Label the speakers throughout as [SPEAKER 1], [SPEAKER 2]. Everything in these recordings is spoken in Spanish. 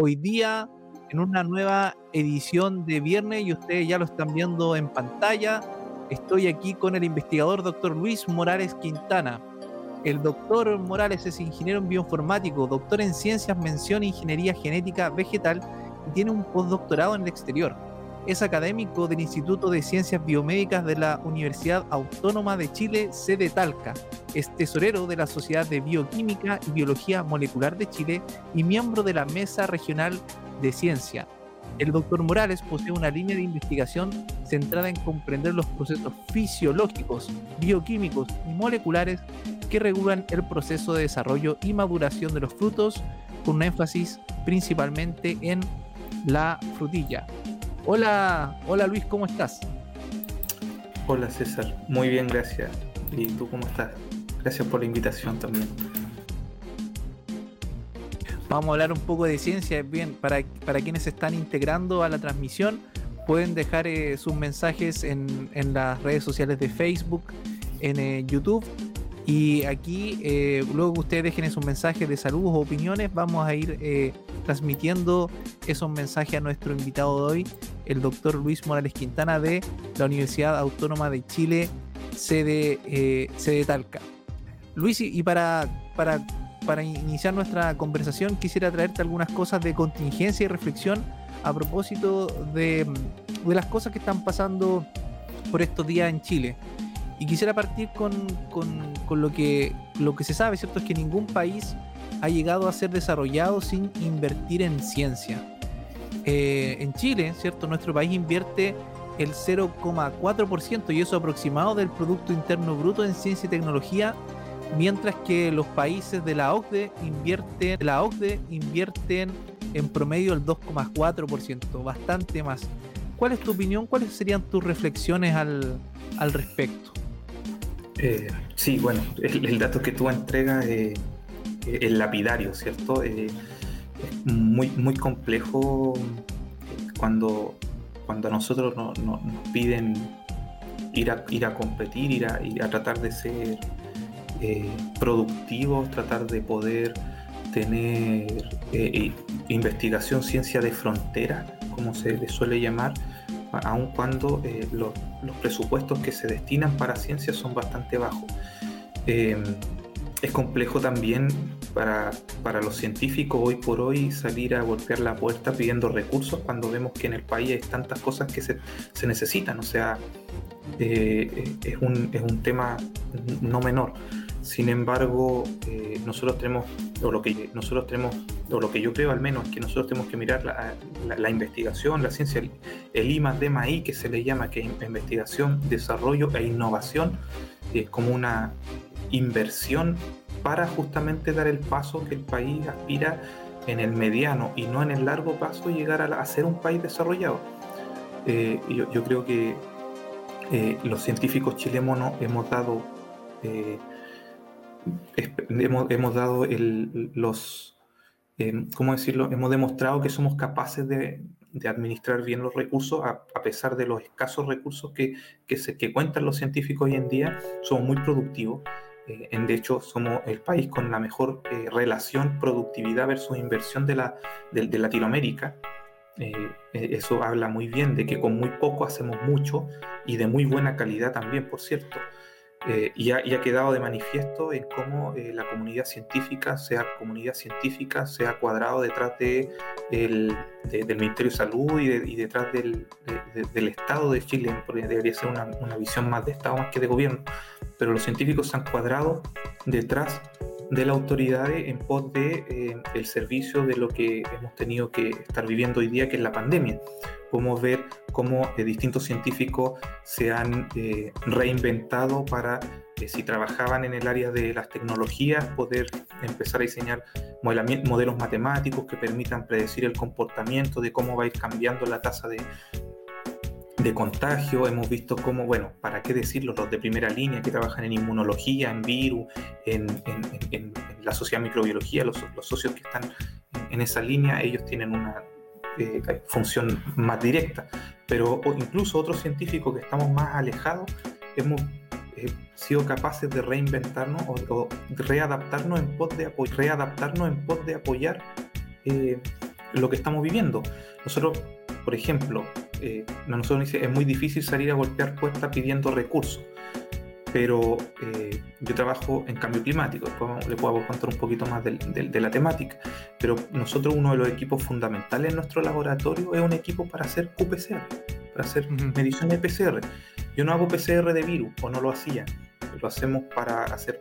[SPEAKER 1] hoy día en una nueva edición de viernes y ustedes ya lo están viendo en pantalla. Estoy aquí con el investigador doctor Luis Morales Quintana. El doctor Morales es ingeniero en bioinformático, doctor en ciencias, mención ingeniería genética vegetal y tiene un postdoctorado en el exterior. Es académico del Instituto de Ciencias Biomédicas de la Universidad Autónoma de Chile, sede Talca es tesorero de la Sociedad de Bioquímica y Biología Molecular de Chile y miembro de la Mesa Regional de Ciencia. El doctor Morales posee una línea de investigación centrada en comprender los procesos fisiológicos, bioquímicos y moleculares que regulan el proceso de desarrollo y maduración de los frutos, con un énfasis principalmente en la frutilla. Hola, hola Luis, ¿cómo estás?
[SPEAKER 2] Hola César, muy bien, gracias. ¿Y tú cómo estás? Gracias por la invitación también.
[SPEAKER 1] Vamos a hablar un poco de ciencia. Bien, para, para quienes se están integrando a la transmisión, pueden dejar eh, sus mensajes en, las redes sociales de Facebook, en eh, YouTube. Y aquí, eh, luego que ustedes dejen sus mensajes de saludos o opiniones, vamos a ir transmitiendo esos mensajes a nuestro invitado de hoy, el doctor Luis Morales Quintana de la Universidad Autónoma de Chile, sede, sede Talca. Luis, y para, para, para iniciar nuestra conversación, quisiera traerte algunas cosas de contingencia y reflexión a propósito de, de las cosas que están pasando por estos días en Chile. Y quisiera partir con, con, con, lo, que, lo que se sabe, ¿cierto? Es que ningún país ha llegado a ser desarrollado sin invertir en ciencia. Eh, en Chile, ¿cierto? Nuestro país invierte el 0,4% y eso aproximado del Producto Interno Bruto en ciencia y tecnología mientras que los países de la OCDE invierten, la OCDE invierten en promedio el 2,4%, bastante más. ¿Cuál es tu opinión? ¿Cuáles serían tus reflexiones al, respecto?
[SPEAKER 2] Eh, sí, bueno, el, dato que tú entregas es el lapidario, ¿cierto? Es muy, muy complejo cuando, cuando a nosotros nos piden ir a, ir a competir, ir a, tratar de ser eh, productivos, tratar de poder tener eh, eh, investigación, ciencia de frontera, como se le suele llamar, aun cuando los, presupuestos que se destinan para ciencia son bastante bajos. Es complejo también para, para, los científicos hoy por hoy salir a golpear la puerta pidiendo recursos cuando vemos que en el país hay tantas cosas que se, se necesitan. O sea, es, un, es un tema no menor. Sin embargo, eh, nosotros tenemos, o lo que nosotros tenemos, o lo que yo creo al menos, es que nosotros tenemos que mirar la, investigación, la ciencia, el, I más D más I, que se le llama, que es investigación, desarrollo e innovación, eh, como una inversión para justamente dar el paso que el país aspira en el mediano y no en el largo plazo llegar a, ser un país desarrollado. Eh, yo, creo que los científicos chilenos hemos dado hemos, dado los, eh, ¿cómo decirlo? Hemos demostrado que somos capaces de, administrar bien los recursos a, pesar de los escasos recursos que, que, se, que cuentan los científicos hoy en día. Somos muy productivos. Eh, de hecho, somos el país con la mejor eh, relación productividad versus inversión de, la, de, Latinoamérica. eso habla muy bien de que con muy poco hacemos mucho y de muy buena calidad también, por cierto. Eh, y, ha, quedado de manifiesto en cómo eh, la comunidad científica, sea comunidad científica, sea cuadrado detrás de, del Ministerio de Salud y, detrás del, del, Estado de Chile, porque debería ser una, una, visión más de Estado más que de gobierno, pero los científicos se han cuadrado detrás de la autoridad en pos de eh, el servicio de lo que hemos tenido que estar viviendo hoy día, que es la pandemia. Podemos ver cómo eh, distintos científicos se han eh, reinventado para, si trabajaban en el área de las tecnologías, poder empezar a diseñar modelos matemáticos que permitan predecir el comportamiento de cómo va a ir cambiando la tasa de, de contagio, hemos visto cómo, bueno, para qué decirlo, los de primera línea que trabajan en inmunología, en virus, en, la sociedad microbiología, los, socios que están en, esa línea, ellos tienen una eh, función más directa, pero incluso otros científicos que estamos más alejados, hemos eh, sido capaces de reinventarnos o, readaptarnos en pos de, readaptarnos en pos de apoyar eh, lo que estamos viviendo. Nosotros, por ejemplo, eh, nosotros dice, es muy difícil salir a golpear puertas pidiendo recursos, pero eh, yo trabajo en cambio climático, después le puedo contar un poquito más de, la temática, pero nosotros uno de los equipos fundamentales en nuestro laboratorio es un equipo para hacer QPCR, para hacer mediciones de PCR. Yo no hago PCR de virus, o no lo hacía, lo hacemos para hacer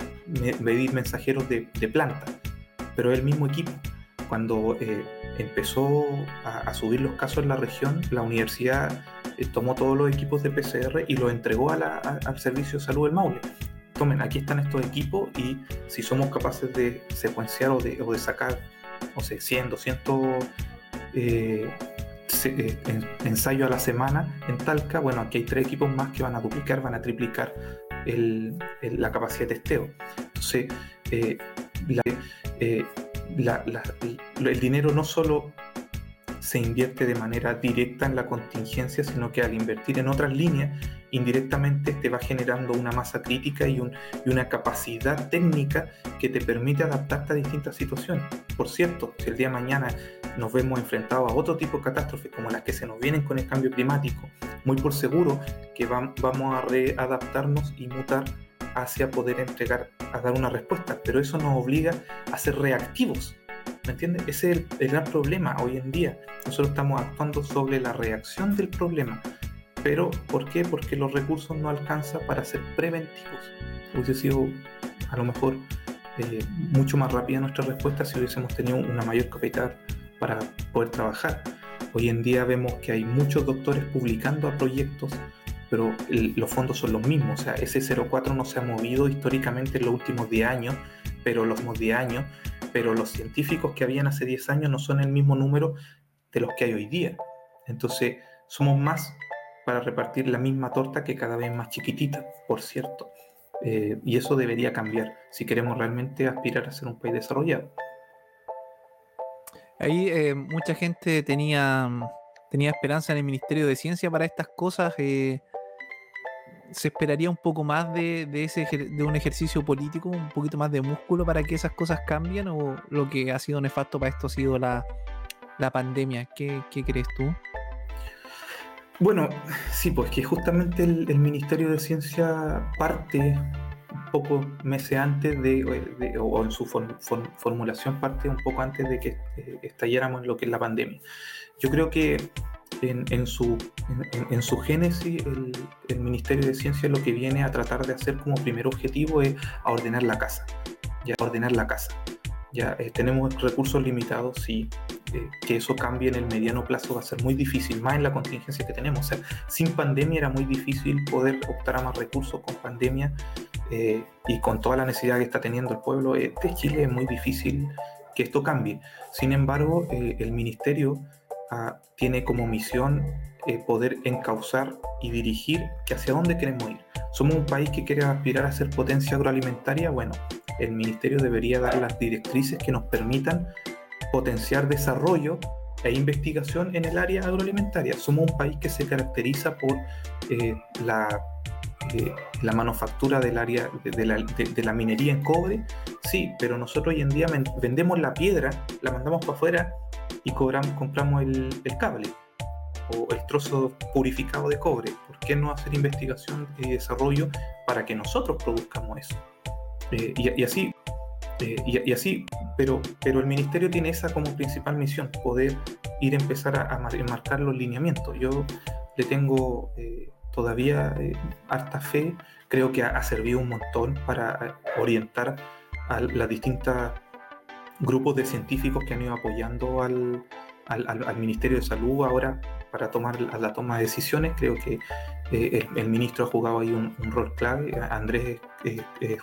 [SPEAKER 2] medir mensajeros de, de planta, pero es el mismo equipo. Cuando eh, empezó a, subir los casos en la región, la universidad eh, tomó todos los equipos de PCR y los entregó al Servicio de Salud del Maule. Tomen, aquí están estos equipos y si somos capaces de secuenciar o de, sacar, no sé, 100, 200 eh, ensayos a la semana en Talca, bueno, aquí hay tres equipos más que van a duplicar, van a triplicar la capacidad de testeo. Entonces, la, el dinero no solo se invierte de manera directa en la contingencia, sino que al invertir en otras líneas, indirectamente te va generando una masa crítica y, una capacidad técnica que te permite adaptarte a distintas situaciones. Por cierto, si el día de mañana nos vemos enfrentados a otro tipo de catástrofes como las que se nos vienen con el cambio climático, muy por seguro que vamos a readaptarnos y mutar hacia poder entregar, a dar una respuesta, pero eso nos obliga a ser reactivos. ¿Me entiendes? Ese es el, gran problema hoy en día. Nosotros estamos actuando sobre la reacción del problema. Pero, ¿por qué? Porque los recursos no alcanzan para ser preventivos. Hubiese sido, a lo mejor, eh, mucho más rápida nuestra respuesta si hubiésemos tenido una mayor capital para poder trabajar. Hoy en día vemos que hay muchos doctores publicando a proyectos pero los fondos son los mismos. O sea, ese 0,4 no se ha movido históricamente en los últimos 10 años, pero los últimos 10 años, pero los científicos que habían hace 10 años no son el mismo número de los que hay hoy día. Entonces, somos más para repartir la misma torta que cada vez más chiquitita, por cierto. Eh, y eso debería cambiar si queremos realmente aspirar a ser un país desarrollado.
[SPEAKER 1] Ahí eh, mucha gente tenía, tenía esperanza en el Ministerio de Ciencia para estas cosas. Eh, se esperaría un poco más de, ese de un ejercicio político, un poquito más de músculo para que esas cosas cambien o lo que ha sido nefasto para esto ha sido la, pandemia. ¿Qué, crees tú?
[SPEAKER 2] Bueno, sí, pues que justamente el, Ministerio de Ciencia parte un poco meses antes de, o en su formulación parte un poco antes de que eh, estalláramos en lo que es la pandemia. Yo creo que en, su, en, su génesis, el, Ministerio de Ciencia lo que viene a tratar de hacer como primer objetivo es a ordenar la casa, ya ordenar la casa. Ya eh, tenemos recursos limitados, sí, eh, que eso cambie en el mediano plazo va a ser muy difícil, más en la contingencia que tenemos. O sea, sin pandemia era muy difícil poder optar a más recursos, con pandemia eh, y con toda la necesidad que está teniendo el pueblo de Chile es muy difícil que esto cambie. Sin embargo, el Ministerio tiene como misión eh, poder encauzar y dirigir que hacia dónde queremos ir. Somos un país que quiere aspirar a ser potencia agroalimentaria. Bueno, el ministerio debería dar las directrices que nos permitan potenciar desarrollo e investigación en el área agroalimentaria. Somos un país que se caracteriza por eh, la, eh, la, manufactura del área de, la, minería en cobre, sí, pero nosotros hoy en día vendemos la piedra, la mandamos para afuera y cobramos, compramos el, cable o el trozo purificado de cobre. ¿Por qué no hacer investigación y desarrollo para que nosotros produzcamos eso? Eh, y, así, eh, y, así pero, pero el ministerio tiene esa como principal misión, poder ir a empezar a, marcar los lineamientos. Yo le tengo eh, todavía harta fe, creo que ha, servido un montón para orientar a las distintas grupos de científicos que han ido apoyando al, Ministerio de Salud ahora para tomar la, toma de decisiones. Creo que eh, el, ministro ha jugado ahí un, rol clave. Andrés es,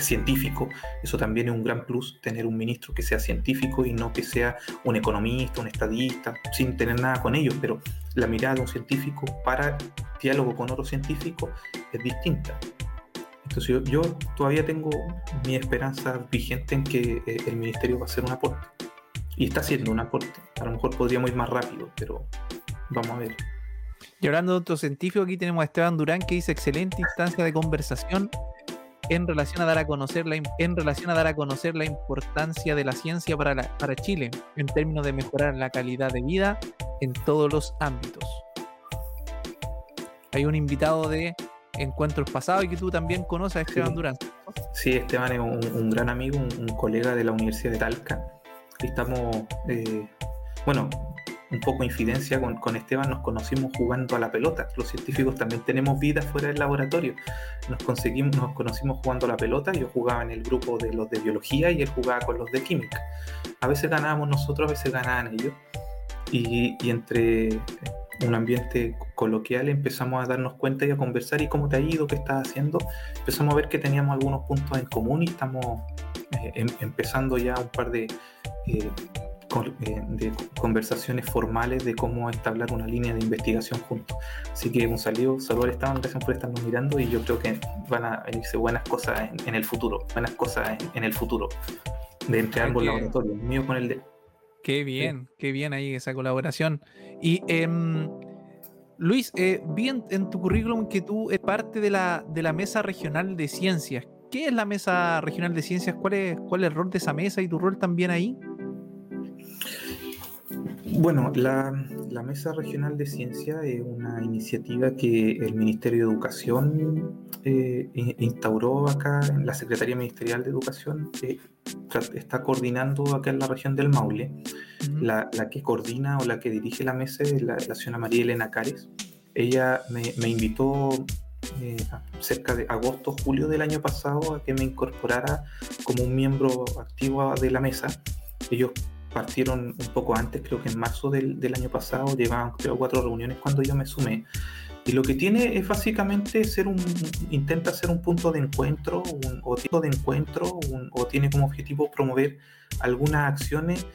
[SPEAKER 2] científico. Eso también es un gran plus, tener un ministro que sea científico y no que sea un economista, un estadista, sin tener nada con ellos. Pero la mirada de un científico para diálogo con otro científico es distinta. Entonces yo, todavía tengo mi esperanza vigente en que eh, el ministerio va a hacer un aporte. Y está haciendo un aporte. A lo mejor podríamos ir más rápido, pero vamos a ver.
[SPEAKER 1] Y hablando de otro científico, aquí tenemos a Esteban Durán que dice excelente instancia de conversación. En relación a dar a conocer la, en relación a dar a conocer la importancia de la ciencia para, para Chile en términos de mejorar la calidad de vida en todos los ámbitos. Hay un invitado de encuentros pasados y que tú también conoces Esteban Durán.
[SPEAKER 2] Sí, Esteban es un, gran amigo, un, colega de la Universidad de Talca. Estamos, eh, bueno, un poco infidencia con, con, Esteban, nos conocimos jugando a la pelota. Los científicos también tenemos vida fuera del laboratorio. Nos, conseguimos, nos conocimos jugando a la pelota. Yo jugaba en el grupo de los de biología y él jugaba con los de química. A veces ganábamos nosotros, a veces ganaban ellos. Y, entre un ambiente coloquial empezamos a darnos cuenta y a conversar y cómo te ha ido, qué estás haciendo. Empezamos a ver que teníamos algunos puntos en común y estamos eh, em, empezando ya un par de, eh, de conversaciones formales de cómo establecer una línea de investigación juntos. Así que un saludo, saludo Esteban, gracias por estarnos mirando y yo creo que van a venirse buenas cosas en, el futuro, buenas cosas en, el futuro de entre ambos laboratorios, mío con el de
[SPEAKER 1] Qué bien, qué bien ahí esa colaboración. Y em, Luis, eh, vi en, tu currículum que tú eres parte de la, de la Mesa Regional de Ciencias. ¿Qué es la Mesa Regional de Ciencias? ¿Cuál es, ¿Cuál es el rol de esa mesa y tu rol también ahí?
[SPEAKER 2] Bueno, la, Mesa Regional de Ciencia es una iniciativa que el Ministerio de Educación eh, instauró acá en la Secretaría Ministerial de Educación. Eh, está coordinando acá en la región del Maule. la, que coordina o la que dirige la mesa es la, señora María Elena Cares. Ella me, invitó eh, cerca de agosto, julio del año pasado a que me incorporara como un miembro activo de la mesa. Ellos partieron un poco antes, creo que en marzo del, del año pasado, llevaban creo cuatro reuniones cuando yo me sumé. Y lo que tiene es básicamente ser un, intenta ser un punto de encuentro un, o tipo de encuentro o tiene como objetivo promover algunas acciones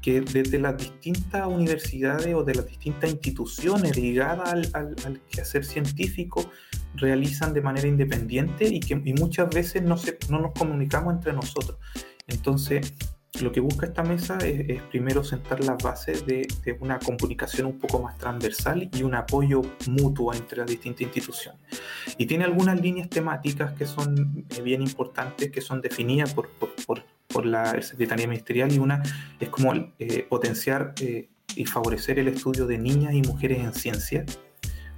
[SPEAKER 2] que desde las distintas universidades o de las distintas instituciones ligadas al, al, quehacer científico realizan de manera independiente y que y muchas veces no, se, no nos comunicamos entre nosotros. Entonces, lo que busca esta mesa es, primero sentar las bases de, una comunicación un poco más transversal y un apoyo mutuo entre las distintas instituciones. Y tiene algunas líneas temáticas que son eh, bien importantes, que son definidas por, la Secretaría Ministerial y una es como eh, potenciar eh, y favorecer el estudio de niñas y mujeres en ciencia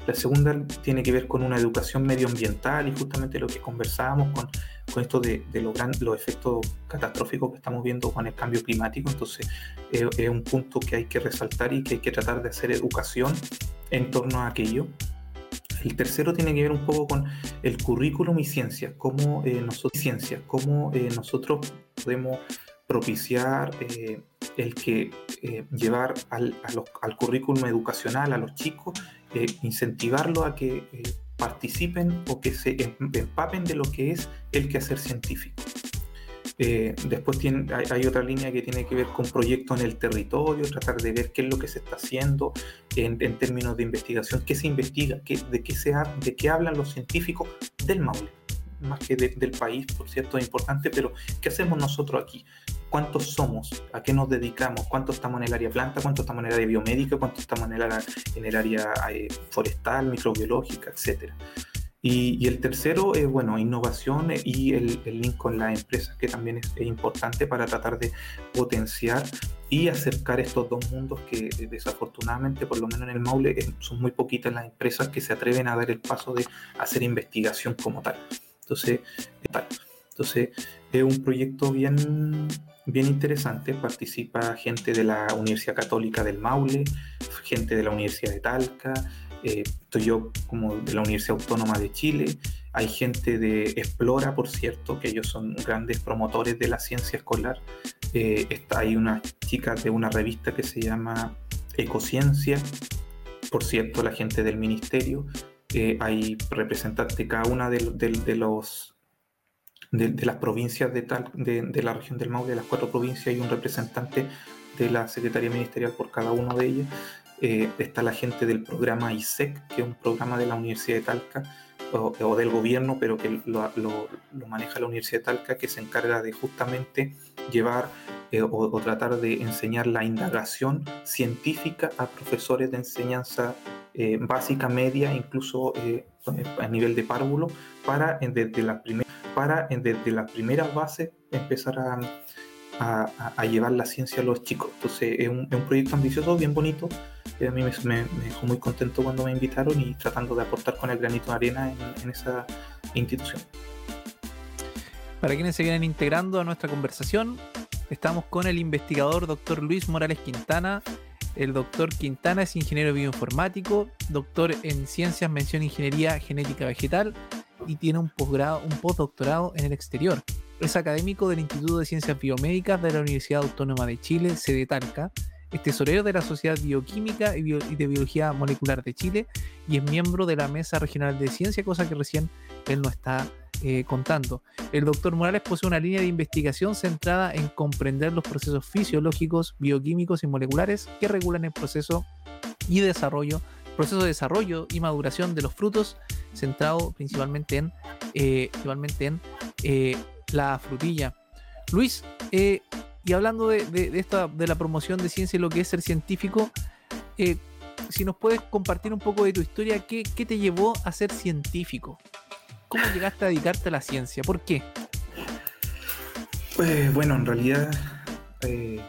[SPEAKER 2] la segunda tiene que ver con una educación medioambiental y justamente lo que conversábamos con, con esto de, de los efectos catastróficos que estamos viendo con el cambio climático. Entonces es un punto que hay que resaltar y que hay que tratar de hacer educación en torno a aquello. El tercero tiene que ver un poco con el currículum y ciencias, cómo, eh, nosotros, ciencias, cómo eh, nosotros podemos propiciar eh, el que llevar al, al currículum educacional a los chicos eh, incentivarlo a que eh, participen o que se em, empapen de lo que es el quehacer científico. Eh, después hay, otra línea que tiene que ver con proyectos en el territorio, tratar de ver qué es lo que se está haciendo en, términos de investigación, qué se investiga, de, qué se, de qué hablan los científicos del Maule más que del país, por cierto, es importante, pero ¿qué hacemos nosotros aquí? ¿Cuántos somos? ¿A qué nos dedicamos? ¿Cuántos estamos en el área planta? ¿Cuántos estamos en el área biomédica? ¿Cuántos estamos en el área, en el área eh, forestal, microbiológica, etcétera? Y, el tercero es, bueno, innovación y el, link con las empresas, que también es, importante para tratar de potenciar y acercar estos dos mundos que eh, desafortunadamente, por lo menos en el Maule, son muy poquitas las empresas que se atreven a dar el paso de hacer investigación como tal. Entonces, entonces es un proyecto bien, bien interesante. Participa gente de la Universidad Católica del Maule, gente de la Universidad de Talca, eh, estoy yo como de la Universidad Autónoma de Chile. Hay gente de Explora, por cierto, que ellos son grandes promotores de la ciencia escolar. Eh, hay unas chicas de una revista que se llama Ecociencia, por cierto, la gente del ministerio hay representantes de cada una de, los de, las provincias de, tal, de, la región del Maule, de las cuatro provincias, hay un representante de la Secretaría Ministerial por cada uno de ellos. Eh, está la gente del programa ISEC, que es un programa de la Universidad de Talca, o, del gobierno, pero que lo, maneja la Universidad de Talca, que se encarga de justamente llevar eh, o, tratar de enseñar la indagación científica a profesores de enseñanza básica, media, incluso a nivel de párvulo, para desde la primera para desde las primeras bases empezar a, a, llevar la ciencia a los chicos. Entonces es un, proyecto ambicioso, bien bonito. A mí me, me, dejó muy contento cuando me invitaron y tratando de aportar con el granito de arena en, esa institución.
[SPEAKER 1] Para quienes se vienen integrando a nuestra conversación, estamos con el investigador doctor Luis Morales Quintana. El doctor Quintana es ingeniero bioinformático, doctor en ciencias, mención ingeniería genética vegetal y tiene un posgrado, un postdoctorado en el exterior. Es académico del Instituto de Ciencias Biomédicas de la Universidad Autónoma de Chile, sede Talca. Es tesorero de la Sociedad Bioquímica y, de Biología Molecular de Chile y es miembro de la Mesa Regional de Ciencia, cosa que recién él no está eh, contando. El doctor Morales posee una línea de investigación centrada en comprender los procesos fisiológicos, bioquímicos y moleculares que regulan el proceso y desarrollo, proceso de desarrollo y maduración de los frutos, centrado principalmente en, eh, en eh, la frutilla. Luis, y hablando de, de la promoción de ciencia y lo que es ser científico, si nos puedes compartir un poco de tu historia, ¿qué, te llevó a ser científico? ¿Cómo llegaste a dedicarte a la ciencia? ¿Por qué?
[SPEAKER 2] Pues bueno, en realidad eh,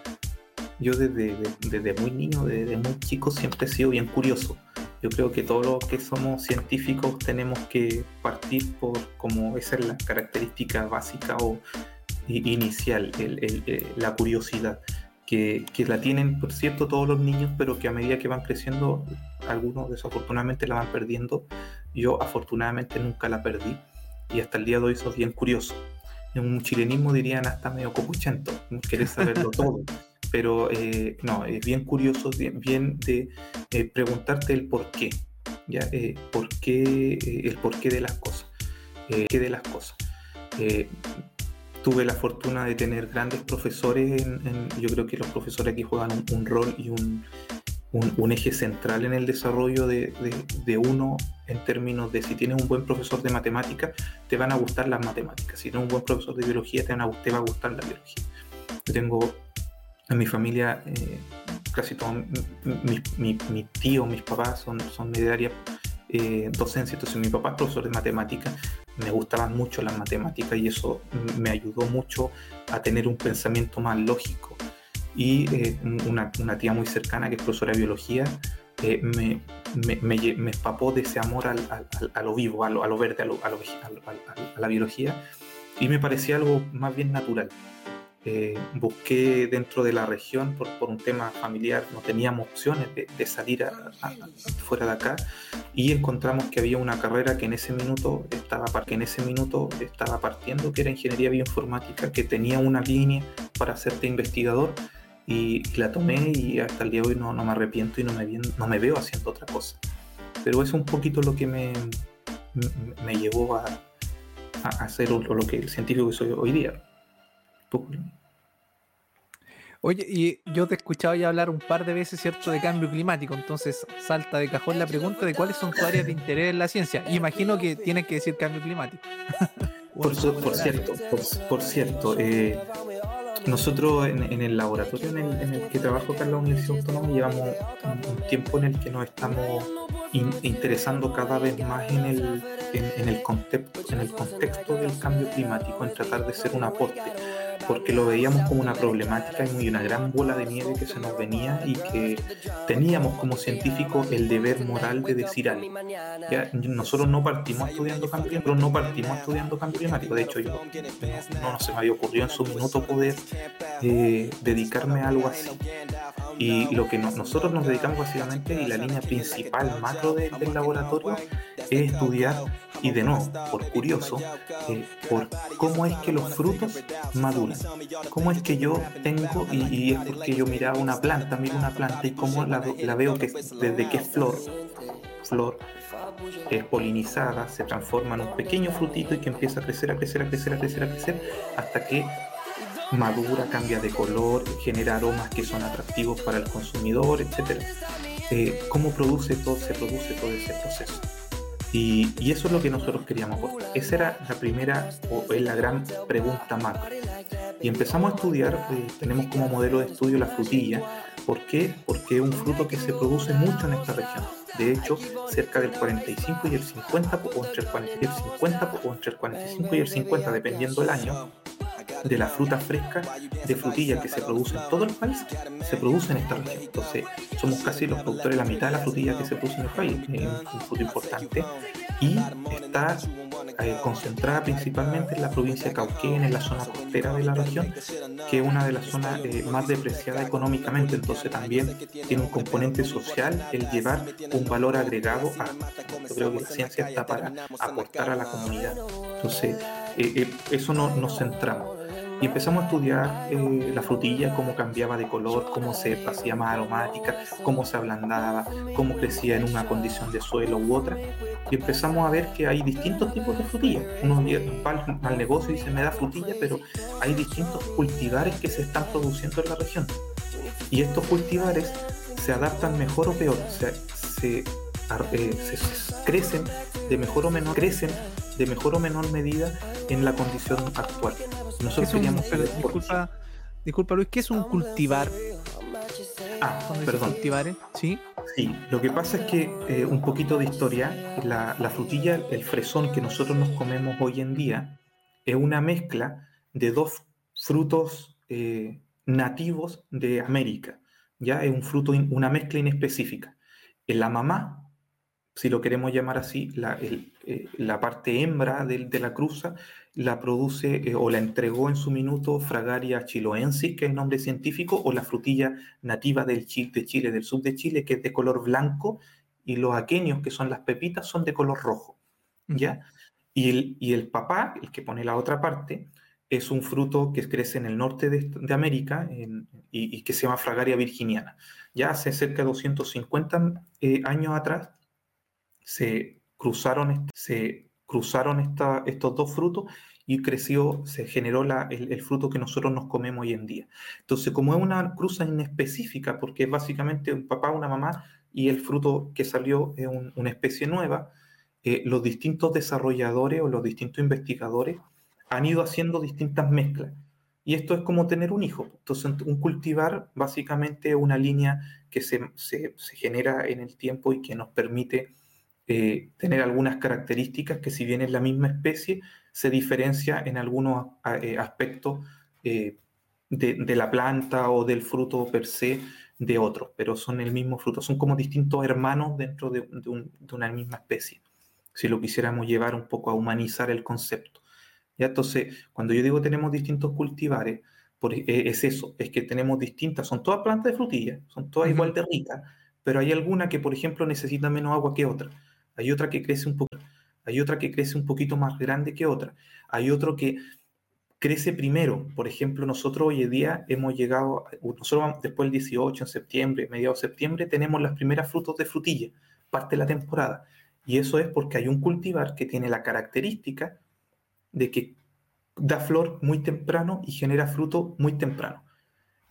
[SPEAKER 2] yo desde, desde, muy niño, desde muy chico, siempre he sido bien curioso. Yo creo que todos los que somos científicos tenemos que partir por como esa es la característica básica o inicial, eh, la curiosidad, que, que, la tienen, por cierto, todos los niños, pero que a medida que van creciendo, algunos desafortunadamente la van perdiendo. Yo afortunadamente nunca la perdí y hasta el día de hoy soy bien curioso. En un chilenismo dirían hasta medio copuchento, querés saberlo todo pero eh, no, es bien curioso, bien, de eh, preguntarte el por qué, ¿ya? Eh, por qué, el porqué de las cosas, qué de las cosas. tuve la fortuna de tener grandes profesores, yo creo que los profesores aquí juegan un, rol y un, un, eje central en el desarrollo de, uno en términos de si tienes un buen profesor de matemáticas, te van a gustar las matemáticas, si tienes un buen profesor de biología, te, van a, va a gustar la biología. Yo tengo en mi familia eh, casi todos mi, mi, tío, mis papás son, son de área eh, entonces mi papá es profesor de matemáticas, me gustaban mucho las matemáticas y eso me ayudó mucho a tener un pensamiento más lógico. Y eh, una, una, tía muy cercana que es profesora de biología eh, me, me, me, me, empapó de ese amor al, al, a lo vivo, a lo, a lo verde, a, lo, a, a la biología y me parecía algo más bien natural. Eh, busqué dentro de la región por, por, un tema familiar, no teníamos opciones de, salir fuera de acá y encontramos que había una carrera que en ese minuto estaba, que en ese minuto estaba partiendo, que era ingeniería bioinformática, que tenía una línea para hacerte investigador y, la tomé y hasta el día de hoy no, no me arrepiento y no me, no me veo haciendo otra cosa. Pero es un poquito lo que me, me, llevó a, a hacer lo, lo que el científico que soy hoy día.
[SPEAKER 1] Oye, y yo te he escuchado ya hablar un par de veces, ¿cierto?, de cambio climático. Entonces salta de cajón la pregunta de cuáles son tus áreas de interés en la ciencia. Imagino que tienes que decir cambio climático.
[SPEAKER 2] por, cierto, por, cierto, eh, nosotros en, el laboratorio en el, que trabajo acá en la Universidad Autónoma llevamos un, tiempo en el que nos estamos interesando cada vez más en el, en, el contexto, en el contexto del cambio climático, en tratar de ser un aporte porque lo veíamos como una problemática y una gran bola de nieve que se nos venía y que teníamos como científicos el deber moral de decir algo. nosotros no partimos estudiando cambio climático, no partimos estudiando cambio climático, de hecho yo no, se me había ocurrido en su minuto poder eh, dedicarme a algo así. Y lo que nosotros nos dedicamos básicamente y la línea principal macro del laboratorio es estudiar, y de nuevo, por curioso, eh, por cómo es que los frutos maduran. Cómo es que yo tengo, y, es porque yo miraba una planta, miro una planta y cómo la, veo que desde que es flor, flor, es polinizada, se transforma en un pequeño frutito y que empieza a crecer, a crecer, a crecer, a crecer, a crecer, hasta que madura, cambia de color, genera aromas que son atractivos para el consumidor, etc. Eh, ¿Cómo produce todo, se produce todo ese proceso? Y, eso es lo que nosotros queríamos aportar. Esa era la primera, o es la gran pregunta macro. Y empezamos a estudiar, eh, tenemos como modelo de estudio la frutilla. ¿Por qué? Porque es un fruto que se produce mucho en esta región. De hecho, cerca del 45 y el 50, o entre el 40 y el 50, o entre el 45 y el 50, dependiendo del año, de la fruta fresca de frutilla que se produce en todo el país se produce en esta región. Entonces, somos casi los productores de la mitad de la frutilla que se produce en el país, es un fruto importante y está eh, concentrada principalmente en la provincia de Cauquén, en la zona costera de la región, que es una de las zonas eh, más depreciadas económicamente, entonces también tiene un componente social el llevar un valor agregado a, yo creo que la ciencia está para aportar a la comunidad. Entonces, eh, eso no, nos centramos y empezamos a estudiar eh, la frutilla, cómo cambiaba de color, cómo se hacía más aromática, cómo se ablandaba, cómo crecía en una condición de suelo u otra. Y empezamos a ver que hay distintos tipos de frutilla. Uno va al negocio y dice, me da frutilla, pero hay distintos cultivares que se están produciendo en la región. Y estos cultivares se adaptan mejor o peor, eh, se crecen de mejor o menor, crecen de mejor o menor medida en la condición actual.
[SPEAKER 1] Nosotros queríamos disculpa, disculpa Luis, ¿qué es un cultivar?
[SPEAKER 2] Ah, perdón.
[SPEAKER 1] Cultivares? ¿Sí?
[SPEAKER 2] Sí, lo que pasa es que eh, un poquito de historia, la, frutilla, el fresón que nosotros nos comemos hoy en día, es una mezcla de dos frutos eh, nativos de América. Ya es un fruto, una mezcla inespecífica. En la mamá si lo queremos llamar así, la, eh, la parte hembra de, de, la cruza la produce eh, o la entregó en su minuto Fragaria chiloensis, que es el nombre científico, o la frutilla nativa del Chile, de Chile, del sur de Chile, que es de color blanco, y los aquenios, que son las pepitas, son de color rojo. ¿ya? Y, el, y el papá, el que pone la otra parte, es un fruto que crece en el norte de, de América y, y, que se llama Fragaria virginiana. Ya hace cerca de 250 eh, años atrás, se cruzaron, se cruzaron estos dos frutos y creció, se generó el, fruto que nosotros nos comemos hoy en día. Entonces, como es una cruza inespecífica, porque es básicamente un papá, una mamá, y el fruto que salió es una especie nueva, eh, los distintos desarrolladores o los distintos investigadores han ido haciendo distintas mezclas. Y esto es como tener un hijo. Entonces, un cultivar básicamente una línea que se, se, se genera en el tiempo y que nos permite eh, tener algunas características que si bien es la misma especie, se diferencia en algunos eh, aspectos eh, de, la planta o del fruto per se de otros, pero son el mismo fruto, son como distintos hermanos dentro de, una misma especie, si lo quisiéramos llevar un poco a humanizar el concepto. ¿Ya? Entonces, cuando yo digo tenemos distintos cultivares, es eso, es que tenemos distintas, son todas plantas de frutilla, son todas igual de ricas, pero hay alguna que, por ejemplo, necesita menos agua que otra hay otra que crece un poco, hay otra que crece un poquito más grande que otra, hay otro que crece primero. Por ejemplo, nosotros hoy en día hemos llegado, nosotros después del 18, en septiembre, mediados de septiembre, tenemos las primeras frutos de frutilla, parte de la temporada. Y eso es porque hay un cultivar que tiene la característica de que da flor muy temprano y genera fruto muy temprano.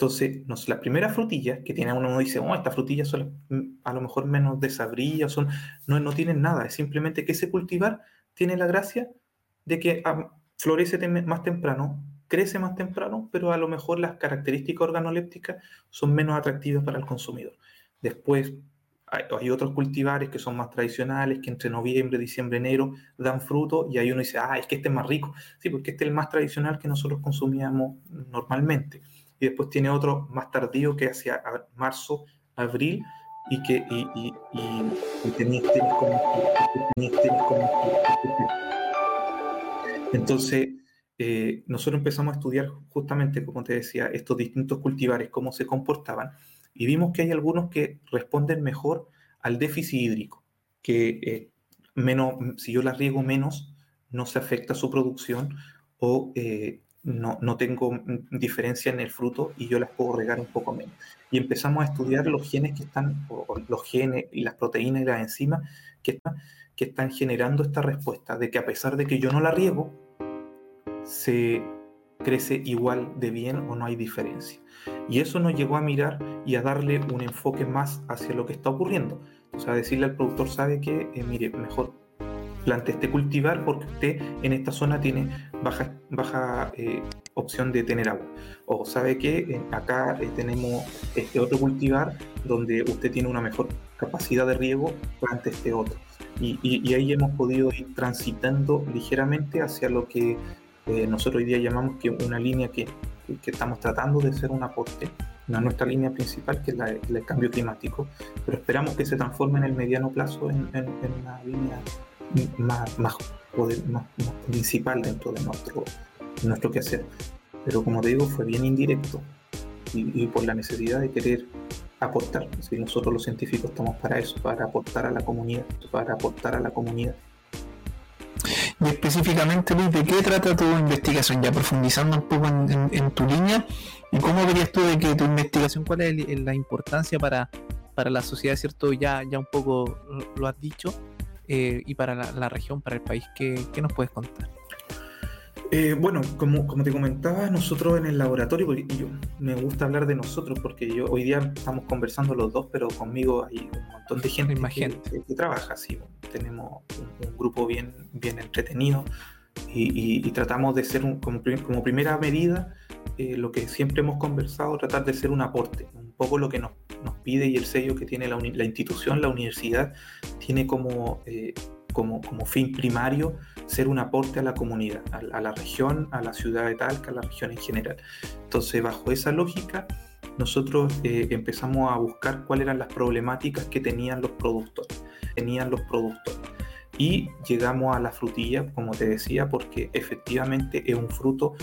[SPEAKER 2] Entonces, la primera frutilla que tiene uno, dice, oh, estas frutillas son mm, a lo mejor menos desabridas, son, no, no tienen nada, es simplemente que ese cultivar tiene la gracia de que ah, florece más temprano, crece más temprano, pero a lo mejor las características organolépticas son menos atractivas para el consumidor. Después hay, otros cultivares que son más tradicionales, que entre noviembre, diciembre, enero dan fruto y ahí uno dice, ah, es que este es más rico. Sí, porque este es el más tradicional que nosotros consumíamos normalmente y después tiene otro más tardío que hacia marzo, abril, y que y, y, y, tenéis como, Entonces, eh, nosotros empezamos a estudiar justamente, como te decía, estos distintos cultivares, cómo se comportaban, y vimos que hay algunos que responden mejor al déficit hídrico, que eh, menos, si yo las riego menos, no se afecta su producción o eh, no, no, tengo diferencia en el fruto y yo las puedo regar un poco menos. Y empezamos a estudiar los genes que están, los genes y las proteínas y las enzimas que están, que están generando esta respuesta de que a pesar de que yo no la riego, se crece igual de bien o no hay diferencia. Y eso nos llegó a mirar y a darle un enfoque más hacia lo que está ocurriendo. O sea, decirle al productor, sabe que, eh, mire, mejor plante este cultivar porque usted en esta zona tiene baja, eh, opción de tener agua. O sabe que eh, acá eh, tenemos este otro cultivar donde usted tiene una mejor capacidad de riego, plante este otro. Y, ahí hemos podido ir transitando ligeramente hacia lo que nosotros hoy día llamamos que una línea que, que, estamos tratando de ser un aporte, no nuestra línea principal, que es la, el cambio climático, pero esperamos que se transforme en el mediano plazo en una línea más, más, más, principal dentro de nuestro, nuestro quehacer. Pero como te digo, fue bien indirecto y, por la necesidad de querer aportar. Si nosotros los científicos estamos para eso, para aportar a la comunidad, para aportar a la comunidad.
[SPEAKER 3] Y específicamente, Luis, ¿de qué trata tu investigación? Ya profundizando un poco en, tu línea, ¿y cómo verías tú de que tu investigación, cuál es la importancia para, para la sociedad, ¿cierto? Ya, ya un poco lo has dicho, eh, y para la, región, para el país. ¿Qué, nos puedes contar?
[SPEAKER 2] Eh, bueno, como, como te comentaba, nosotros en el laboratorio, yo, me gusta hablar de nosotros porque yo hoy día estamos conversando los dos, pero conmigo hay un montón de gente, que, que, trabaja así. Tenemos un, grupo bien, bien entretenido y, tratamos de ser como, como, primera medida eh, lo que siempre hemos conversado, tratar de ser un aporte, un poco lo que nos nos pide y el sello que tiene la, la institución, la universidad, tiene como, eh, como, como, fin primario ser un aporte a la comunidad, a, la región, a la ciudad de Talca, a la región en general. Entonces, bajo esa lógica, nosotros eh, empezamos a buscar cuáles eran las problemáticas que tenían los productores. Tenían los productores. Y llegamos a la frutilla, como te decía, porque efectivamente es un fruto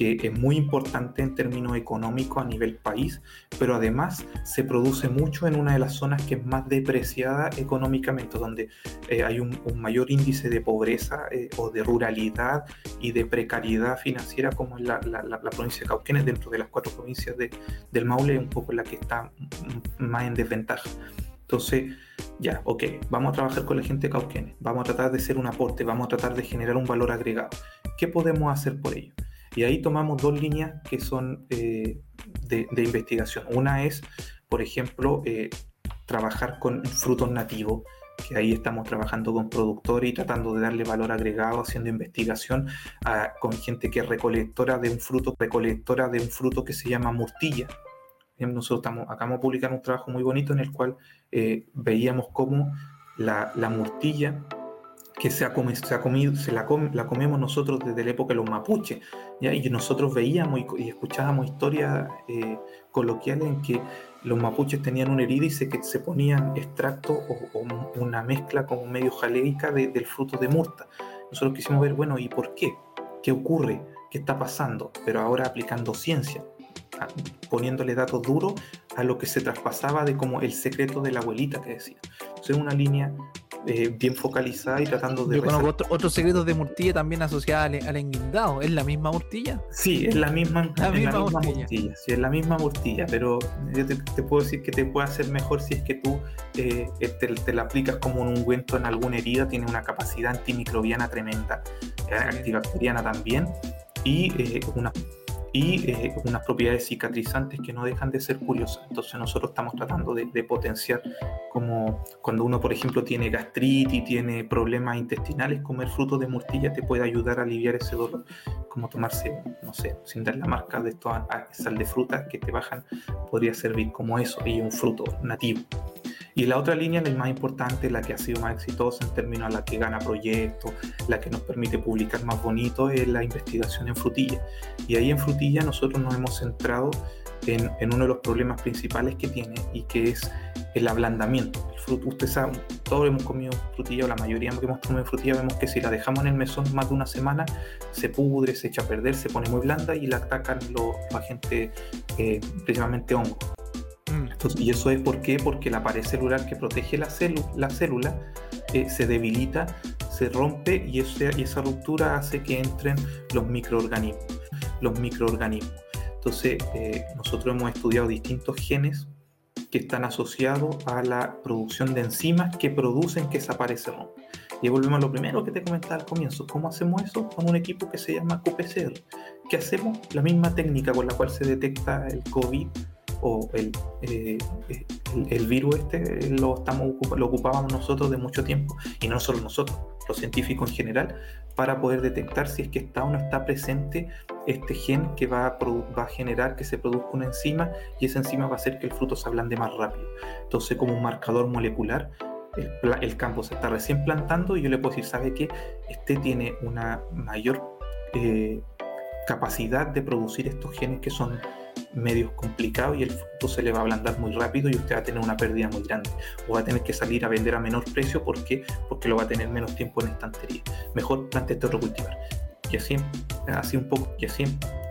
[SPEAKER 2] que es muy importante en términos económicos a nivel país, pero además se produce mucho en una de las zonas que es más depreciada económicamente, donde eh, hay un, mayor índice de pobreza eh, o de ruralidad y de precariedad financiera como en la, provincia de Cauquenes, dentro de las cuatro provincias de, del Maule, un poco la que está más en desventaja. Entonces, ya, ok, vamos a trabajar con la gente de Cauquenes, vamos a tratar de ser un aporte, vamos a tratar de generar un valor agregado. ¿Qué podemos hacer por ello? Y ahí tomamos dos líneas que son eh, de, investigación. Una es, por ejemplo, eh, trabajar con frutos nativos, que ahí estamos trabajando con productores y tratando de darle valor agregado, haciendo investigación con gente que es recolectora de un fruto, recolectora de un fruto que se llama murtilla. Nosotros estamos, acabamos de publicar un trabajo muy bonito en el cual eh, veíamos cómo la, la murtilla que se ha, se ha comido, se la, la, comemos nosotros desde la época de los mapuches, ¿ya? y nosotros veíamos y, escuchábamos historias eh, coloquiales en que los mapuches tenían una herida y se, que se ponían extracto o, una mezcla como medio jaleica del fruto de murta. Nosotros quisimos ver, bueno, ¿y por qué? ¿Qué ocurre? ¿Qué está pasando? Pero ahora aplicando ciencia, poniéndole datos duros a lo que se traspasaba de como el secreto de la abuelita que decía. es una línea eh, bien focalizada y tratando de...
[SPEAKER 3] Yo conozco otros secretos de Murtilla también asociados al, al, enguindado. ¿Es la misma Murtilla?
[SPEAKER 2] Sí, es la misma, la misma, Murtilla. Sí, es la misma Murtilla, pero yo te, puedo decir que te puede hacer mejor si es que tú eh, te, la aplicas como un ungüento en alguna herida, tiene una capacidad antimicrobiana tremenda, eh, antibacteriana también, y una y eh, unas propiedades cicatrizantes que no dejan de ser curiosas. Entonces nosotros estamos tratando de, potenciar como cuando uno, por ejemplo, tiene gastritis, tiene problemas intestinales, comer frutos de murtilla te puede ayudar a aliviar ese dolor, como tomarse, no sé, sin dar la marca de esto sal de frutas que te bajan, podría servir como eso y un fruto nativo. Y la otra línea, la más importante, la que ha sido más exitosa en términos a la que gana proyectos, la que nos permite publicar más bonito, es la investigación en frutilla. Y ahí en frutilla nosotros nos hemos centrado en, uno de los problemas principales que tiene y que es el ablandamiento. El fruto, usted sabe, todos hemos comido frutilla, o la mayoría que hemos comido frutilla, vemos que si la dejamos en el mesón más de una semana, se pudre, se echa a perder, se pone muy blanda y la atacan los agentes, eh, principalmente hongos. ¿Y eso es por? Porque la pared celular que protege la, la célula eh, se debilita, se rompe y, esa ruptura hace que entren los microorganismos. Los microorganismos. Entonces, eh, nosotros hemos estudiado distintos genes que están asociados a la producción de enzimas que producen que esa pared se rompa. Y volvemos a lo primero que te comentaba al comienzo. ¿Cómo hacemos eso? Con un equipo que se llama QPCR. ¿Qué hacemos? La misma técnica con la cual se detecta el COVID o el, eh, el, virus este lo, estamos, lo ocupábamos nosotros de mucho tiempo y no solo nosotros, los científicos en general, para poder detectar si es que está o no está presente este gen que va a, va a generar que se produzca una enzima y esa enzima va a hacer que el fruto se ablande más rápido. Entonces, como un marcador molecular, el, campo se está recién plantando y yo le puedo decir, ¿sabe qué? Este tiene una mayor eh, capacidad de producir estos genes que son medios complicados y el fruto se le va a ablandar muy rápido y usted va a tener una pérdida muy grande o va a tener que salir a vender a menor precio porque porque lo va a tener menos tiempo en estantería. Mejor plante este otro cultivar. Así, así un poco, así,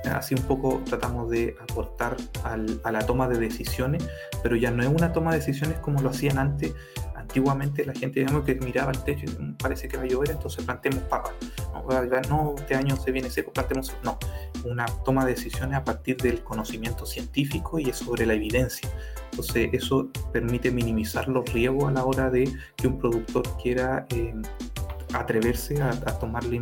[SPEAKER 2] así un poco tratamos de aportar a la toma de decisiones, pero ya no es una toma de decisiones como lo hacían antes, antiguamente la gente digamos, que miraba al techo y parece que va a llover, entonces plantemos papas. No, este año se viene seco, plantemos. No, una toma de decisiones a partir del conocimiento científico y es sobre la evidencia. Entonces eso permite minimizar los riesgos a la hora de que un productor quiera eh, atreverse a, tomar la,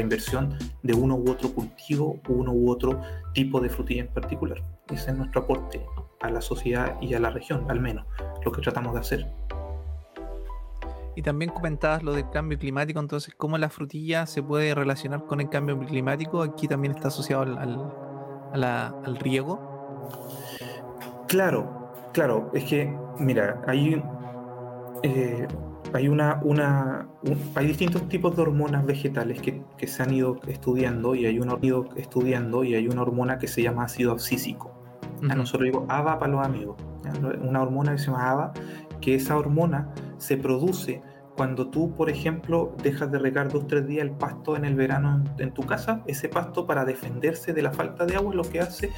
[SPEAKER 2] inversión de uno u otro cultivo, uno u otro tipo de frutilla en particular. Ese es nuestro aporte a la sociedad y a la región, al menos, lo que tratamos de hacer.
[SPEAKER 1] Y también comentabas lo del cambio climático, entonces, ¿cómo la frutilla se puede relacionar con el cambio climático? Aquí también está asociado al, riego.
[SPEAKER 2] Claro, claro, es que, mira, hay, eh, hay, una, una hay distintos tipos de hormonas vegetales que, se han ido estudiando y hay una, ido estudiando y hay una hormona que se llama ácido abscísico. A nosotros digo ABA para los amigos, una hormona que se llama ABA, que esa hormona se produce cuando tú, por ejemplo, dejas de regar dos o tres días el pasto en el verano en, tu casa, ese pasto para defenderse de la falta de agua lo que hace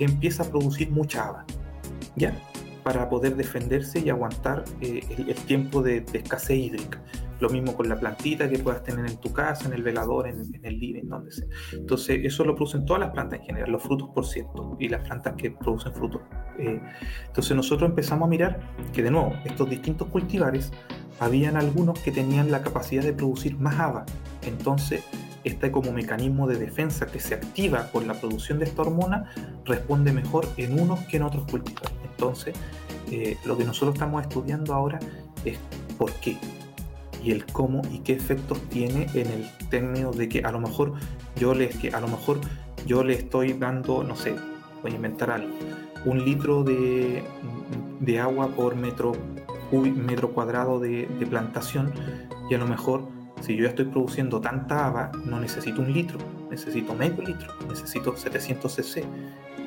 [SPEAKER 2] empieza a producir mucha agua, ¿ya? Para poder defenderse y aguantar eh, el, tiempo de, escasez hídrica. Lo mismo con la plantita que puedas tener en tu casa, en el velador, en, el living, donde sea. Entonces, eso lo producen todas las plantas en general, los frutos, por cierto, y las plantas que producen frutos. Eh, entonces, nosotros empezamos a mirar que, de nuevo, estos distintos cultivares habían algunos que tenían la capacidad de producir más haba. Entonces, este como mecanismo de defensa que se activa por la producción de esta hormona responde mejor en unos que en otros cultivos. Entonces, eh, lo que nosotros estamos estudiando ahora es por qué y el cómo y qué efectos tiene en el término de que a lo mejor yo le, que a lo mejor yo le estoy dando, no sé, voy a inventar algo, un litro de, de agua por metro metro cuadrado de, plantación y a lo mejor si yo ya estoy produciendo tanta haba, no necesito un litro, necesito medio litro, necesito 700 cc.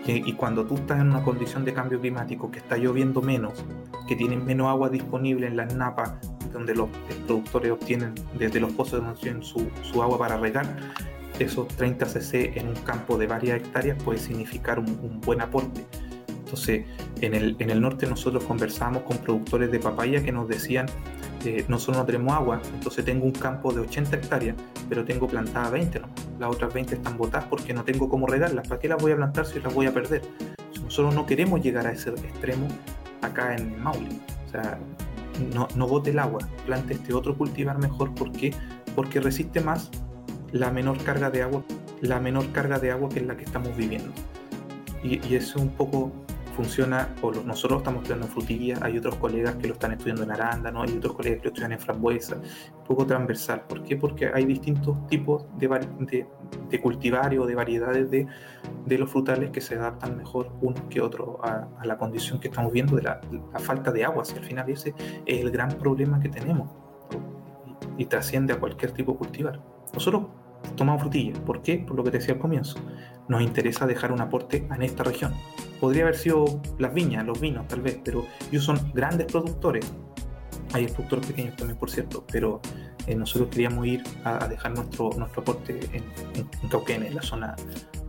[SPEAKER 2] Y, cuando tú estás en una condición de cambio climático, que está lloviendo menos, que tienen menos agua disponible en las napas, donde los productores obtienen desde los pozos de su, su agua para regar, esos 30 cc en un campo de varias hectáreas puede significar un buen aporte. Entonces, en el, en el norte nosotros conversamos con productores de papaya que nos decían, eh, nosotros no tenemos agua, entonces tengo un campo de 80 hectáreas, pero tengo plantada 20, ¿no? Las otras 20 están botadas porque no tengo cómo regarlas. ¿Para qué las voy a plantar si las voy a perder? Nosotros no queremos llegar a ese extremo acá en Maule. O sea, no, no bote el agua, plante este otro cultivar mejor. ¿Por qué? Porque resiste más la menor carga de agua, la menor carga de agua que es la que estamos viviendo. Y, y eso es un poco funciona, o nosotros estamos estudiando en frutilla, hay otros colegas que lo están estudiando en arándano, hay otros colegas que lo estudian en frambuesa, un poco transversal. ¿Por qué? Porque hay distintos tipos de, de, de cultivar o de variedades de, de, los frutales que se adaptan mejor uno que otro a, la condición que estamos viendo de la, falta de agua. Si al final ese es el gran problema que tenemos y, y trasciende a cualquier tipo de cultivar. Nosotros tomamos frutilla. ¿Por qué? Por lo que te decía al comienzo. Nos interesa dejar un aporte en esta región. Podría haber sido las viñas, los vinos tal vez, pero ellos son grandes productores. Hay productores pequeños también, por cierto, pero eh, nosotros queríamos ir a, dejar nuestro, nuestro aporte en, en, Cauquén, en la zona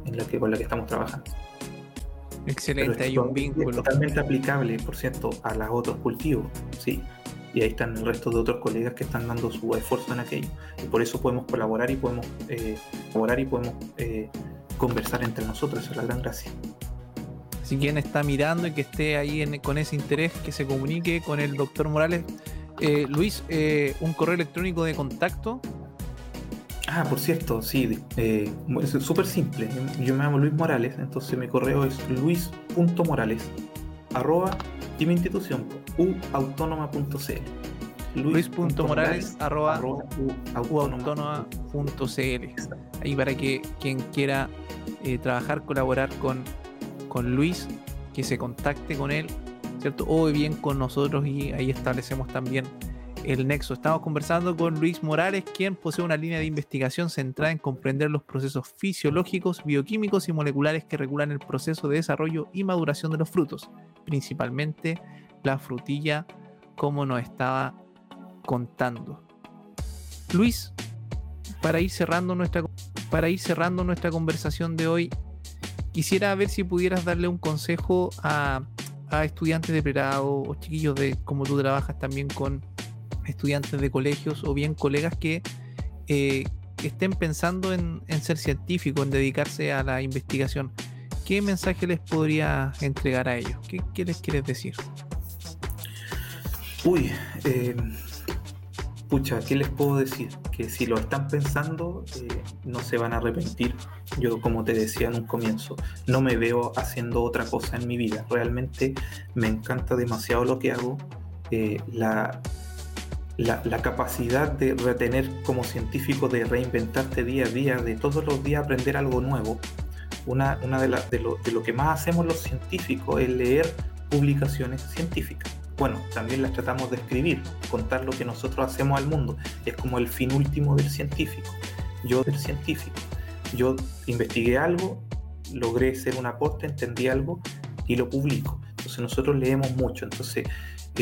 [SPEAKER 2] en la que, con la que estamos trabajando.
[SPEAKER 1] Excelente, hay un vínculo.
[SPEAKER 2] totalmente aplicable, por cierto, a los otros cultivos. Sí, y ahí están el resto de otros colegas que están dando su esfuerzo en aquello. Y por eso podemos colaborar y podemos eh, colaborar y podemos eh, conversar entre nosotros, esa es la gran gracia.
[SPEAKER 1] Si quien está mirando y que esté ahí con ese interés, que se comunique con el doctor Morales. Eh, Luis, un correo electrónico de contacto.
[SPEAKER 2] Ah, por cierto, sí, es súper simple. Yo me llamo Luis Morales, entonces mi correo es luis.morales arroba y mi institución, uautónoma.cl.
[SPEAKER 1] luis.morales.autónoma.cl. Ahí para que quien quiera eh, trabajar, colaborar con, con Luis, que se contacte con él, ¿cierto? O bien con nosotros y ahí establecemos también el nexo. Estamos conversando con Luis Morales, quien posee una línea de investigación centrada en comprender los procesos fisiológicos, bioquímicos y moleculares que regulan el proceso de desarrollo y maduración de los frutos, principalmente la frutilla, como nos estaba contando. Luis, para ir cerrando nuestra, para ir cerrando nuestra conversación de hoy, quisiera ver si pudieras darle un consejo a, estudiantes de pregrado o chiquillos de como tú trabajas también con estudiantes de colegios o bien colegas que eh, estén pensando en, ser científicos, en dedicarse a la investigación. ¿Qué mensaje les podría entregar a ellos? ¿Qué, les quieres decir?
[SPEAKER 2] Uy, eh, pucha, ¿qué les puedo decir? Que si lo están pensando, eh, no se van a arrepentir. Yo, como te decía en un comienzo, no me veo haciendo otra cosa en mi vida. Realmente me encanta demasiado lo que hago. la, la, capacidad de retener como científico, de reinventarte día a día, de todos los días aprender algo nuevo. Una, una de, de, lo, de lo que más hacemos los científicos es leer publicaciones científicas. Bueno, también las tratamos de escribir, contar lo que nosotros hacemos al mundo. Es como el fin último del científico. Yo del científico. Yo investigué algo, logré ser un aporte, entendí algo y lo publico. Entonces nosotros leemos mucho. Entonces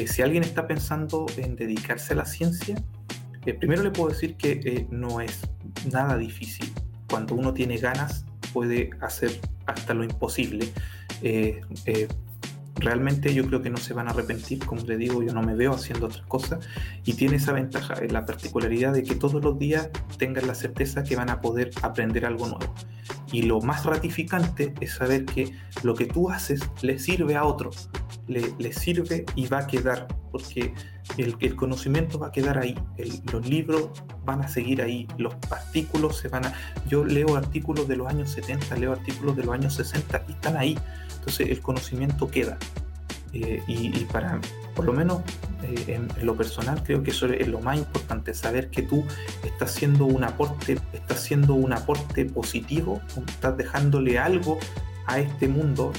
[SPEAKER 2] si alguien está pensando en dedicarse a la ciencia, eh, primero le puedo decir que eh, no es nada difícil. Cuando uno tiene ganas, puede hacer hasta lo imposible. Eh, realmente yo creo que no se van a arrepentir, como le digo, yo no me veo haciendo otras cosas y tiene esa ventaja, la particularidad de que todos los días tengan la certeza que van a poder aprender algo nuevo. Y lo más ratificante es saber que lo que tú haces le sirve a otro, le, sirve y va a quedar, porque el, el conocimiento va a quedar ahí, los libros van a seguir ahí, los artículos se van a... Yo leo artículos de los años 70, leo artículos de los años 60 y están ahí, entonces el conocimiento queda. Eh, y, para, por lo menos eh, en, en, lo personal, creo que eso es lo más importante, saber que tú estás haciendo un aporte, estás haciendo un aporte positivo, estás dejándole algo a este mundo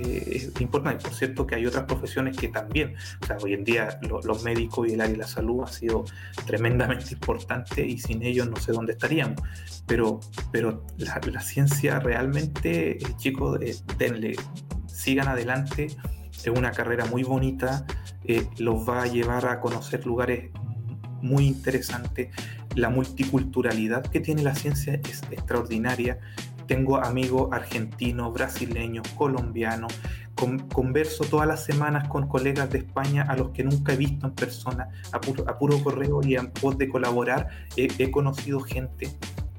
[SPEAKER 2] es importante. Por cierto, que hay otras profesiones que también, o sea, hoy en día los médicos y el área de la salud ha sido tremendamente importante y sin ellos no sé dónde estaríamos. Pero, pero la, ciencia realmente, eh, chicos, eh, denle, sigan adelante. Es una carrera muy bonita, eh, los va a llevar a conocer lugares muy interesantes. La multiculturalidad que tiene la ciencia es extraordinaria tengo amigos argentinos, brasileños, colombianos. converso todas las semanas con colegas de España a los que nunca he visto en persona, a puro, correo y en pos de colaborar. He, conocido gente.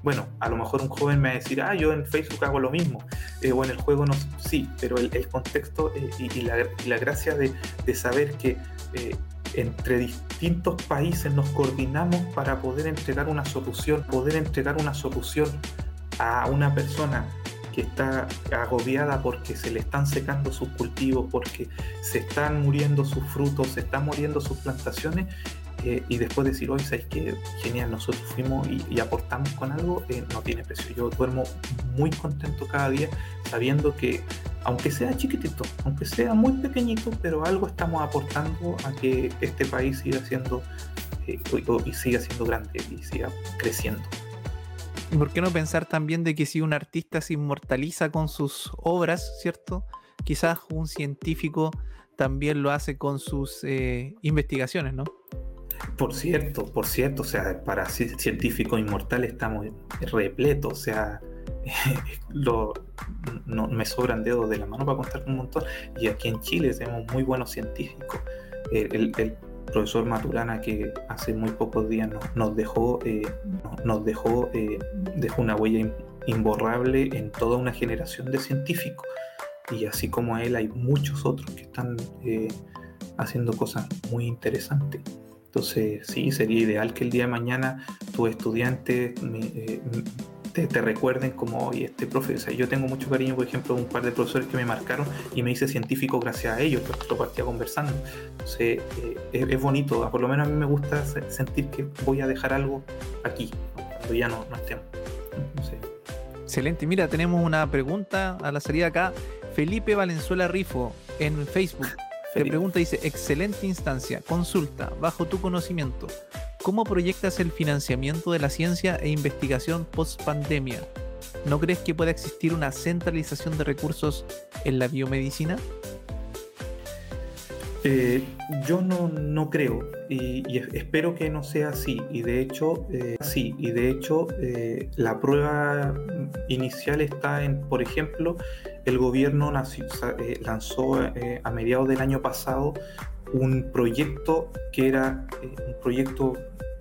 [SPEAKER 2] Bueno, a lo mejor un joven me va a decir, ah, yo en Facebook hago lo mismo, eh, o en el juego no, sí, pero el, contexto eh, y, la, gracia de, saber que eh, entre distintos países nos coordinamos para poder entregar una solución, poder entregar una solución a una persona que está agobiada porque se le están secando sus cultivos, porque se están muriendo sus frutos, se están muriendo sus plantaciones, eh, y después decir, hoy sabes que genial, nosotros fuimos y, aportamos con algo, eh, no tiene precio. Yo duermo muy contento cada día sabiendo que, aunque sea chiquitito, aunque sea muy pequeñito, pero algo estamos aportando a que este país siga siendo eh, y siga siendo grande y siga creciendo.
[SPEAKER 1] ¿Y por qué no pensar también de que si un artista se inmortaliza con sus obras, ¿cierto? Quizás un científico también lo hace con sus eh, investigaciones, ¿no?
[SPEAKER 2] Por cierto, por cierto, o sea, para científicos inmortales estamos repletos, o sea, lo, no, me sobran dedos de la mano para contar un montón. Y aquí en Chile tenemos muy buenos científicos. Profesor Maturana que hace muy pocos días nos, dejó, eh, nos dejó, eh, dejó una huella imborrable en toda una generación de científicos. Y así como él hay muchos otros que están eh, haciendo cosas muy interesantes. Entonces sí, sería ideal que el día de mañana tus estudiantes te, recuerden como, este profe, o sea, yo tengo mucho cariño, por ejemplo, un par de profesores que me marcaron y me hice científico gracias a ellos, lo partía conversando. Entonces, eh, es, bonito, por lo menos a mí me gusta sentir que voy a dejar algo aquí, cuando ya no, no estemos.
[SPEAKER 1] Excelente, mira, tenemos una pregunta a la salida acá. Felipe Valenzuela Rifo en Facebook. Te pregunta, dice, excelente instancia, consulta, bajo tu conocimiento, ¿cómo proyectas el financiamiento de la ciencia e investigación post pandemia? ¿No crees que pueda existir una centralización de recursos en la biomedicina?
[SPEAKER 2] Eh, yo no, no creo y, espero que no sea así y de hecho eh, sí y de hecho eh, la prueba inicial está en por ejemplo el gobierno lanzó a mediados del año pasado un proyecto que era un proyecto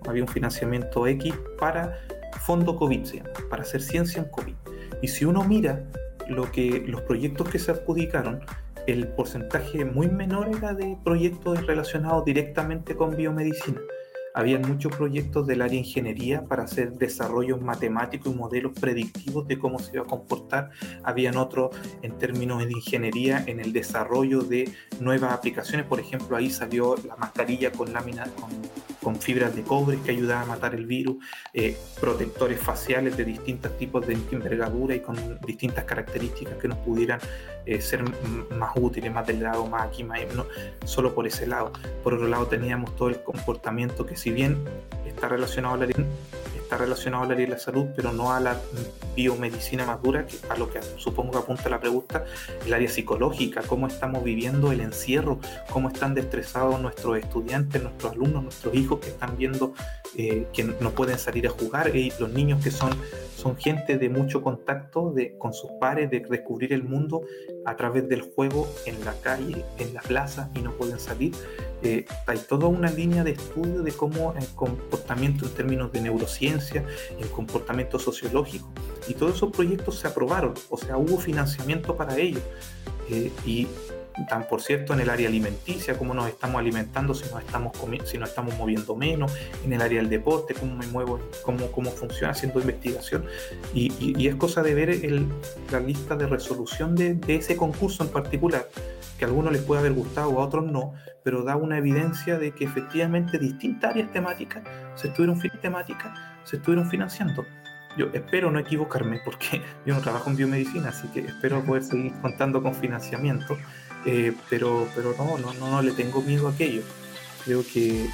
[SPEAKER 2] había un financiamiento X para fondo COVID para hacer ciencia en COVID y si uno mira lo que los proyectos que se adjudicaron el porcentaje muy menor era de proyectos relacionados directamente con biomedicina. Había muchos proyectos del área de ingeniería para hacer desarrollos matemáticos y modelos predictivos de cómo se iba a comportar. Habían otros en términos de ingeniería en el desarrollo de nuevas aplicaciones. Por ejemplo, ahí salió la mascarilla con láminas, con fibras de cobre que ayudaban a matar el virus, eh, protectores faciales de distintos tipos de envergadura y con distintas características que nos pudieran eh, ser más útiles, más delgados, más aquí, más no, solo por ese lado. Por otro lado teníamos todo el comportamiento que si bien está relacionado a la está relacionado al área de la salud, pero no a la biomedicina más dura, que a lo que supongo que apunta la pregunta, el área psicológica, cómo estamos viviendo el encierro, cómo están destresados nuestros estudiantes, nuestros alumnos, nuestros hijos que están viendo eh, que no pueden salir a jugar, y los niños que son, son gente de mucho contacto con sus pares, de descubrir el mundo a través del juego en la calle, en la plaza y no pueden salir. Eh, hay toda una línea de estudio de cómo el comportamiento en términos de neurociencia, el comportamiento sociológico, y todos esos proyectos se aprobaron, o sea, hubo financiamiento para ellos. Eh, y tan por cierto en el área alimenticia, cómo nos estamos alimentando, si nos estamos, si nos estamos moviendo menos, en el área del deporte, cómo me muevo, cómo, cómo funciona haciendo investigación. Y, es cosa de ver el, la lista de resolución de, de, ese concurso en particular, que a algunos les puede haber gustado o a otros no, pero da una evidencia de que efectivamente distintas áreas temáticas se estuvieron, temáticas, se estuvieron financiando yo espero no equivocarme porque yo no trabajo en biomedicina, así que espero poder seguir contando con financiamiento, eh, pero, pero no, no, no, le tengo miedo a aquello. Creo que eh,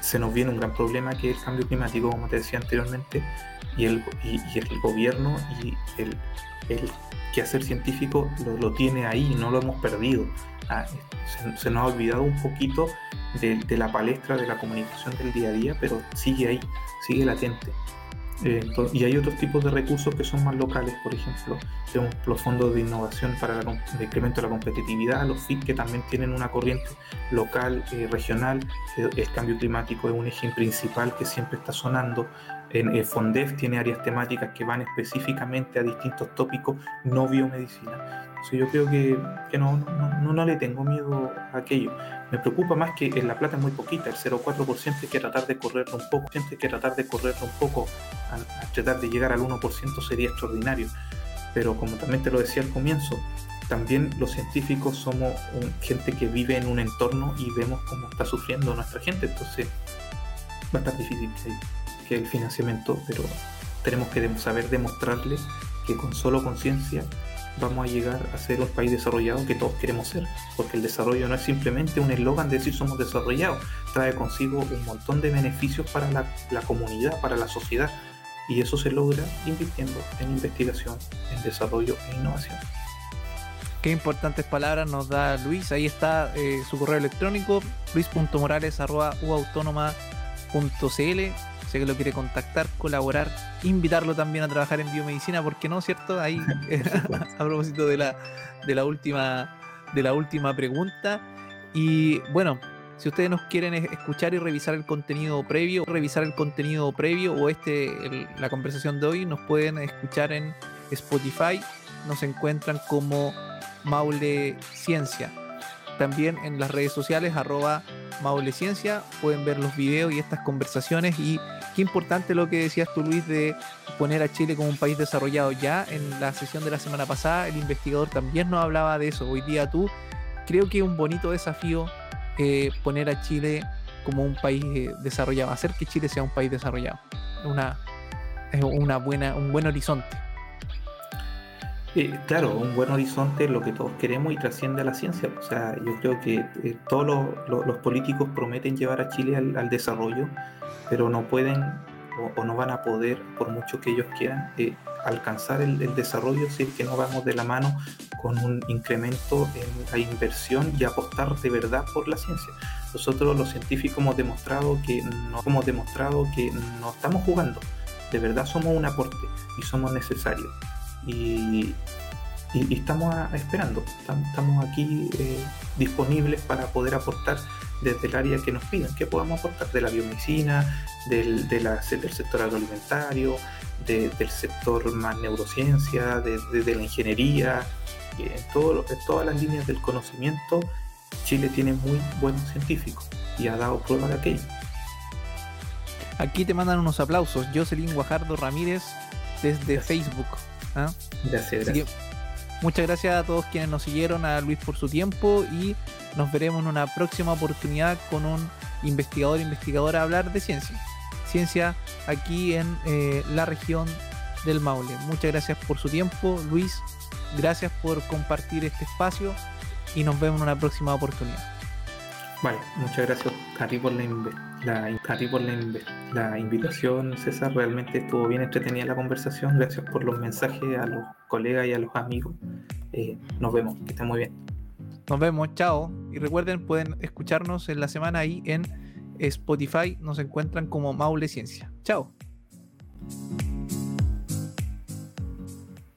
[SPEAKER 2] se nos viene un gran problema que es el cambio climático, como te decía anteriormente, y el, y, el gobierno y el, el quehacer científico lo, lo, tiene ahí, no lo hemos perdido. Ah, se, nos ha olvidado un poquito de, de la palestra de la comunicación del día a día, pero sigue ahí, sigue latente. Eh, y hay otros tipos de recursos que son más locales, por ejemplo, tenemos los fondos de innovación para el incremento de la competitividad, los FIT que también tienen una corriente local, eh, regional, el cambio climático es un eje principal que siempre está sonando. En el FONDEF tiene áreas temáticas que van específicamente a distintos tópicos, no biomedicina. Entonces yo creo que, que no, no, no, le tengo miedo a aquello. Me preocupa más que en La Plata es muy poquita, el 0,4% hay que tratar de correrlo un poco, hay que tratar de correrlo un poco, a, tratar de llegar al 1% sería extraordinario. Pero como también te lo decía al comienzo, también los científicos somos gente que vive en un entorno y vemos cómo está sufriendo nuestra gente, entonces va a estar difícil que, el financiamiento, pero tenemos que saber demostrarles que con solo conciencia vamos a llegar a ser un país desarrollado que todos queremos ser, porque el desarrollo no es simplemente un eslogan de decir somos desarrollados, trae consigo un montón de beneficios para la, comunidad, para la sociedad, y eso se logra invirtiendo en investigación, en desarrollo e innovación.
[SPEAKER 1] Qué importantes palabras nos da Luis. Ahí está eh, su correo electrónico, luis.morales.uautónoma.cl sé que lo quiere contactar, colaborar, invitarlo también a trabajar en biomedicina, ¿por qué no, cierto? Ahí, a propósito de la, de la última de la última pregunta. Y bueno, si ustedes nos quieren escuchar y revisar el contenido previo, revisar el contenido previo o este, la conversación de hoy, nos pueden escuchar en Spotify. Nos encuentran como Maule Ciencia. También en las redes sociales, arroba Maule Ciencia, pueden ver los videos y estas conversaciones y qué importante lo que decías tú, Luis, de poner a Chile como un país desarrollado. Ya en la sesión de la semana pasada, el investigador también nos hablaba de eso. Hoy día tú, creo que es un bonito desafío eh, poner a Chile como un país eh, desarrollado, hacer que Chile sea un país desarrollado. Una, una buena, un buen horizonte.
[SPEAKER 2] Claro, un buen horizonte es lo que todos queremos y trasciende a la ciencia. O sea, yo creo que eh, todos los, políticos prometen llevar a Chile al, desarrollo, pero no pueden o, no van a poder, por mucho que ellos quieran, eh, alcanzar el, desarrollo si es que no vamos de la mano con un incremento en la inversión y apostar de verdad por la ciencia. Nosotros los científicos hemos demostrado que no hemos demostrado que no estamos jugando, de verdad somos un aporte y somos necesarios. Y, estamos esperando, estamos aquí eh, disponibles para poder aportar desde el área que nos pidan, que podamos aportar de la biomedicina, del, del sector agroalimentario, del sector más neurociencia, de, la ingeniería, en, todo, en todas las líneas del conocimiento, Chile tiene muy buenos científicos y ha dado prueba de aquello.
[SPEAKER 1] Aquí te mandan unos aplausos. Jocelyn Guajardo Ramírez desde Facebook.
[SPEAKER 2] ¿ah? Gracias,
[SPEAKER 1] muchas gracias a todos quienes nos siguieron, a Luis por su tiempo y nos veremos en una próxima oportunidad con un investigador, investigadora a hablar de ciencia. Ciencia aquí en eh, la región del Maule. Muchas gracias por su tiempo, Luis. Gracias por compartir este espacio y nos vemos en una próxima oportunidad.
[SPEAKER 2] Vale, muchas gracias a por la, la, por la, invitación, César. Realmente estuvo bien entretenida la conversación. Gracias por los mensajes a los colegas y a los amigos. Eh, nos vemos, que estén muy bien.
[SPEAKER 1] Nos vemos, chao. Y recuerden, pueden escucharnos en la semana ahí en Spotify. Nos encuentran como Maule Ciencia. Chao.